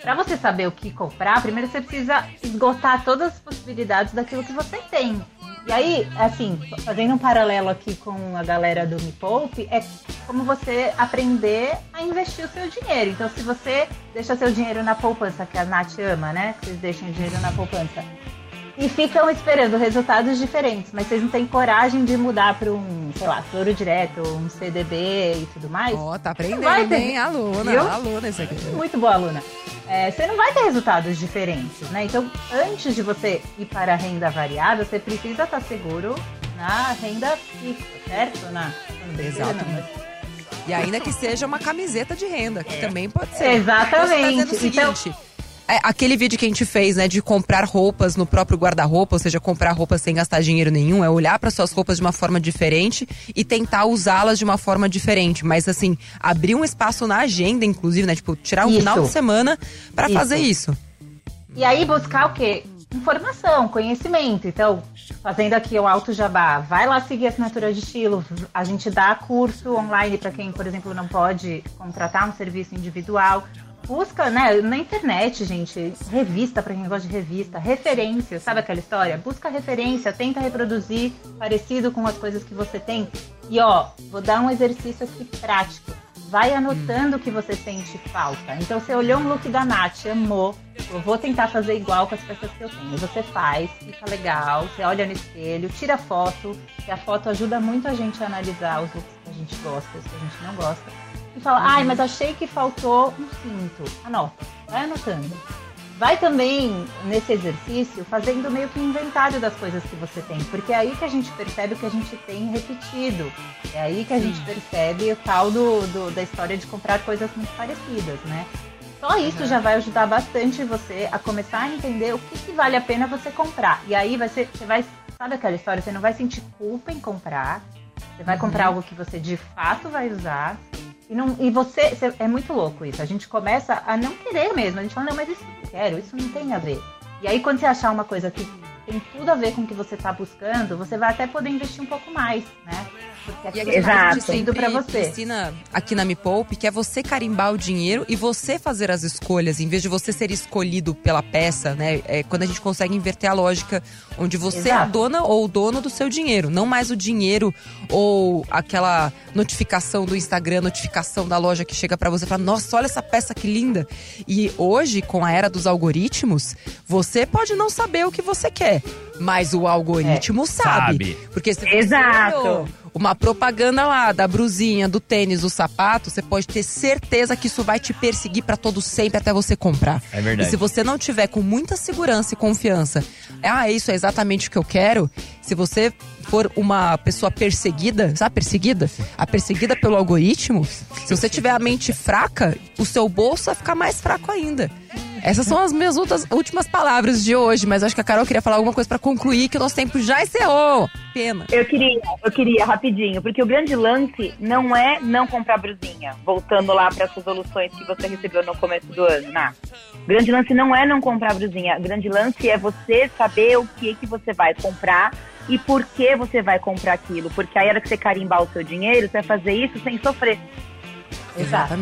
para você saber o que comprar, primeiro você precisa esgotar todas as possibilidades daquilo que você tem. E aí, assim, fazendo um paralelo aqui com a galera do Me Poupe, é como você aprender a investir o seu dinheiro. Então, se você deixa seu dinheiro na poupança, que a Nath ama, né? Que vocês deixem o dinheiro na poupança. E ficam esperando resultados diferentes, mas vocês não têm coragem de mudar para um, sei lá, Tesouro Direto, um CDB e tudo mais. Ó, tá Vai aprendendo, ter- hein? Aluna, Viu? aluna isso aqui. Muito boa aluna. É, você não vai ter resultados diferentes, né? Então, antes de você ir para a renda variável, você precisa estar seguro na renda fixa, certo? Na, Exato. não, mas- E ainda que seja uma camiseta de renda, que também pode ser. Exatamente. Você tá o Então- seguinte. é, aquele vídeo que a gente fez, né, de comprar roupas no próprio guarda-roupa, ou seja, comprar roupas sem gastar dinheiro nenhum, é olhar para suas roupas de uma forma diferente e tentar usá-las de uma forma diferente. Mas, assim, abrir um espaço na agenda, inclusive, né, tipo, tirar um Isso. final de semana para fazer isso. E aí buscar o quê? Informação, conhecimento. Então, fazendo aqui o Alto Jabá, vai lá seguir a assinatura de estilo. A gente dá curso online para quem, por exemplo, não pode contratar um serviço individual. Busca, né, na internet, gente, revista para quem gosta de revista, referência, sabe aquela história? Busca referência, tenta reproduzir parecido com as coisas que você tem. E ó, vou dar um exercício aqui prático. Vai anotando o que você sente falta. Então, você olhou um look da Nath, amou. Eu vou tentar fazer igual com as peças que eu tenho. Você faz, fica legal. Você olha no espelho, tira foto. Que a foto ajuda muito a gente a analisar os looks que a gente gosta, os que a gente não gosta. E fala, ai, mas achei que faltou um cinto. Anota, vai anotando. vai também nesse exercício fazendo meio que inventário das coisas que você tem, porque é aí que a gente percebe o que a gente tem repetido. É aí que a gente percebe o tal do, do- da história de comprar coisas muito parecidas, né? Só isso já vai ajudar bastante você a começar a entender o que, que vale a pena você comprar. E aí vai ser, você vai, sabe aquela história? Você não vai sentir culpa em comprar. Você vai comprar algo que você de fato vai usar. E, não, e você, você- é muito louco isso. A gente começa a não querer mesmo. A gente fala, não, mas isso eu não quero, isso não tem a ver. E aí quando você achar uma coisa que tem tudo a ver com o que você está buscando, você vai até poder investir um pouco mais, né? Porque E aquilo a Exato. gente sentido sempre para você. ensina aqui na Me Poupe que é você carimbar o dinheiro e você fazer as escolhas, em vez de você ser escolhido pela peça, né? É quando a gente consegue inverter a lógica, onde você é a Exato. dona ou o dono do seu dinheiro, não mais o dinheiro ou aquela notificação do Instagram, notificação da loja que chega pra você e fala: "Nossa, olha essa peça que linda". E hoje, com a era dos algoritmos, você pode não saber o que você quer, mas o algoritmo sabe. Sabe. Porque se você Exato. olhou uma propaganda lá da brusinha, do tênis, do sapato, você pode ter certeza que isso vai te perseguir pra todo sempre até você comprar. É verdade. E se você não tiver com muita segurança e confiança, ah, isso é exatamente o que eu quero. Se você for uma pessoa perseguida, sabe perseguida? A perseguida pelo algoritmo, se você tiver a mente fraca, o seu bolso vai ficar mais fraco ainda. Essas são as minhas últimas, últimas palavras de hoje, mas acho que a Carol queria falar alguma coisa pra concluir que o nosso tempo já encerrou. Pena. Eu queria, eu queria, rapidinho, porque o grande lance não é não comprar brusinha, voltando lá para as resoluções que você recebeu no começo do ano, né? O grande lance não é não comprar brusinha, o grande lance é você saber o que que você vai comprar e por que você vai comprar aquilo, porque aí a hora que você carimbar o seu dinheiro, você vai fazer isso sem sofrer. Exato.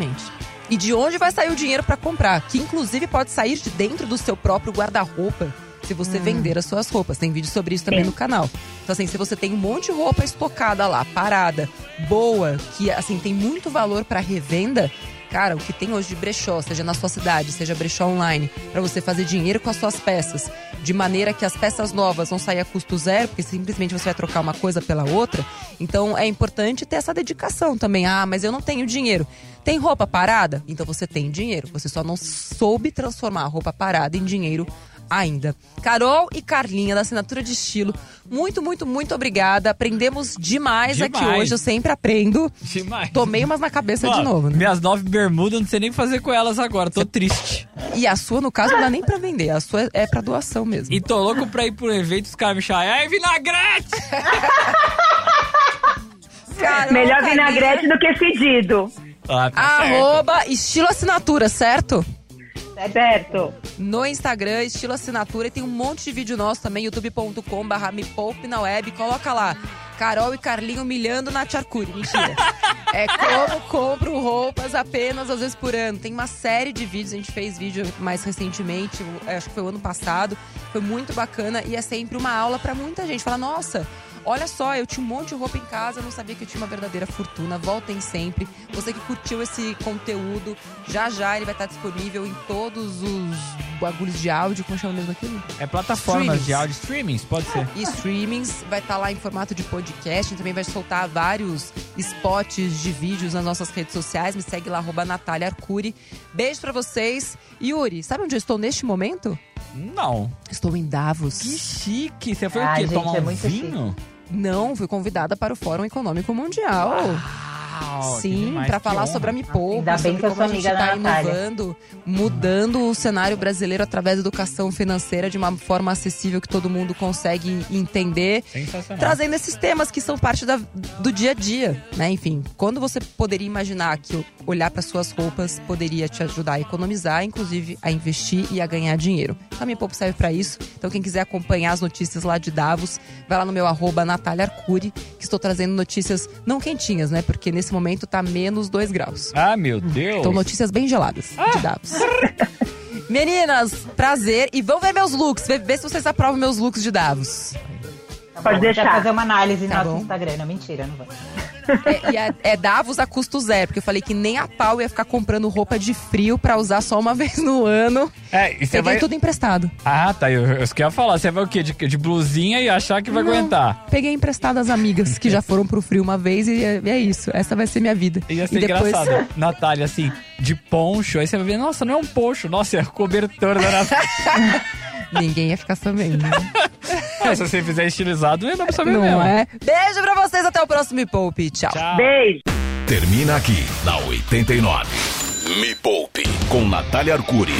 E de onde vai sair o dinheiro pra comprar? Que inclusive pode sair de dentro do seu próprio guarda-roupa. Se você vender as suas roupas. Tem vídeo sobre isso também Sim. no canal. Então, assim, se você tem um monte de roupa estocada lá, parada, boa, que, assim, tem muito valor pra revenda, cara, o que tem hoje de brechó, seja na sua cidade, seja brechó online, pra você fazer dinheiro com as suas peças, de maneira que as peças novas vão sair a custo zero, porque simplesmente você vai trocar uma coisa pela outra. Então, é importante ter essa dedicação também. Ah, mas eu não tenho dinheiro. Tem roupa parada? Então você tem dinheiro. Você só não soube transformar a roupa parada em dinheiro ainda. Carol e Carlinha, da Assinatura de Estilo, muito, muito, muito obrigada. Aprendemos demais, aqui Demais. hoje. Eu sempre aprendo. Demais. Tomei umas na cabeça de novo, né? Minhas nove bermudas, eu não sei nem o que fazer com elas agora. Tô triste. E a sua, no caso, não dá nem pra vender. A sua é pra doação mesmo. E tô louco pra ir pro evento os caras me chamarem. Ai, vinagrete! [LAUGHS] Carol, Melhor Carlinha, vinagrete do que fedido, Ah, tá certo. Arroba estilo assinatura, certo? Certo? No Instagram, estilo assinatura. E tem um monte de vídeo nosso também, youtube.com.br me poupe na web. Coloca lá, Carol e Carlinho humilhando na Arcuri. Mentira. é como compro roupas apenas às vezes por ano. Tem uma série de vídeos, a gente fez vídeo mais recentemente, acho que foi o ano passado. Foi muito bacana e é sempre uma aula pra muita gente. Fala, nossa, Olha só, eu tinha um monte de roupa em casa, eu não sabia que eu tinha uma verdadeira fortuna. Voltem sempre. Você que curtiu esse conteúdo, já já ele vai estar disponível em todos os bagulhos de áudio, como chama mesmo aquilo? É plataformas Streamings. de áudio. Streamings, pode ser. E streamings, vai estar lá em formato de podcast. Também vai soltar vários spots de vídeos nas nossas redes sociais. Me segue lá, arroba Natália Arcuri. Beijo pra vocês. Yuri, sabe onde eu estou neste momento? Não. Estou em Davos. Que chique. Você foi o Ai, quê? gente, Tomar é um muito vinho? Não, fui convidada para o Fórum Econômico Mundial. Uau, Sim, que falar honra. sobre a Me Poupa, Ainda bem sobre que eu como a sou gente amiga tá da Natália. inovando, mudando o cenário brasileiro através da educação financeira de uma forma acessível que todo mundo consegue entender. Sensacional. Trazendo esses temas que são parte da- do dia a dia, né? Enfim, quando você poderia imaginar que olhar para suas roupas poderia te ajudar a economizar, inclusive a investir e a ganhar dinheiro. A minha pouco serve para isso. Então quem quiser acompanhar as notícias lá de Davos, vai lá no meu arroba Natália Arcuri, que estou trazendo notícias não quentinhas, né? Porque nesse momento tá menos 2 graus. Ah, meu Deus. Então notícias bem geladas de Davos. Meninas, prazer. E vão ver meus looks. Ver, ver se vocês aprovam meus looks de Davos. Tá Pode bom, deixar. Vai fazer uma análise no Tá nosso bom. Instagram. Não, mentira, não vou. É, e é, é Davos a custo zero, porque eu falei que nem a pau ia ficar comprando roupa de frio pra usar só uma [LAUGHS] vez no ano. É, e você vai. tudo emprestado. Ah, tá. Eu, eu queria falar. Você vai o quê? De, de blusinha e achar que vai Não. aguentar. Peguei emprestado das amigas que já foram pro frio uma vez e é, é isso. Essa vai ser minha vida. Ia ser e depois... engraçado. [LAUGHS] Natália, assim, de poncho. Aí você vai ver, nossa, não é um poncho. Nossa, é cobertor da Natália. [LAUGHS] Ninguém ia ficar sabendo. [LAUGHS] É, Se você fizer estilizado, não dar pra saber Não mesmo. é? Beijo pra vocês, até o próximo Me Poupe. Tchau. Tchau. Beijo. Termina aqui, na 89. Me Poupe, com Natália Arcuri.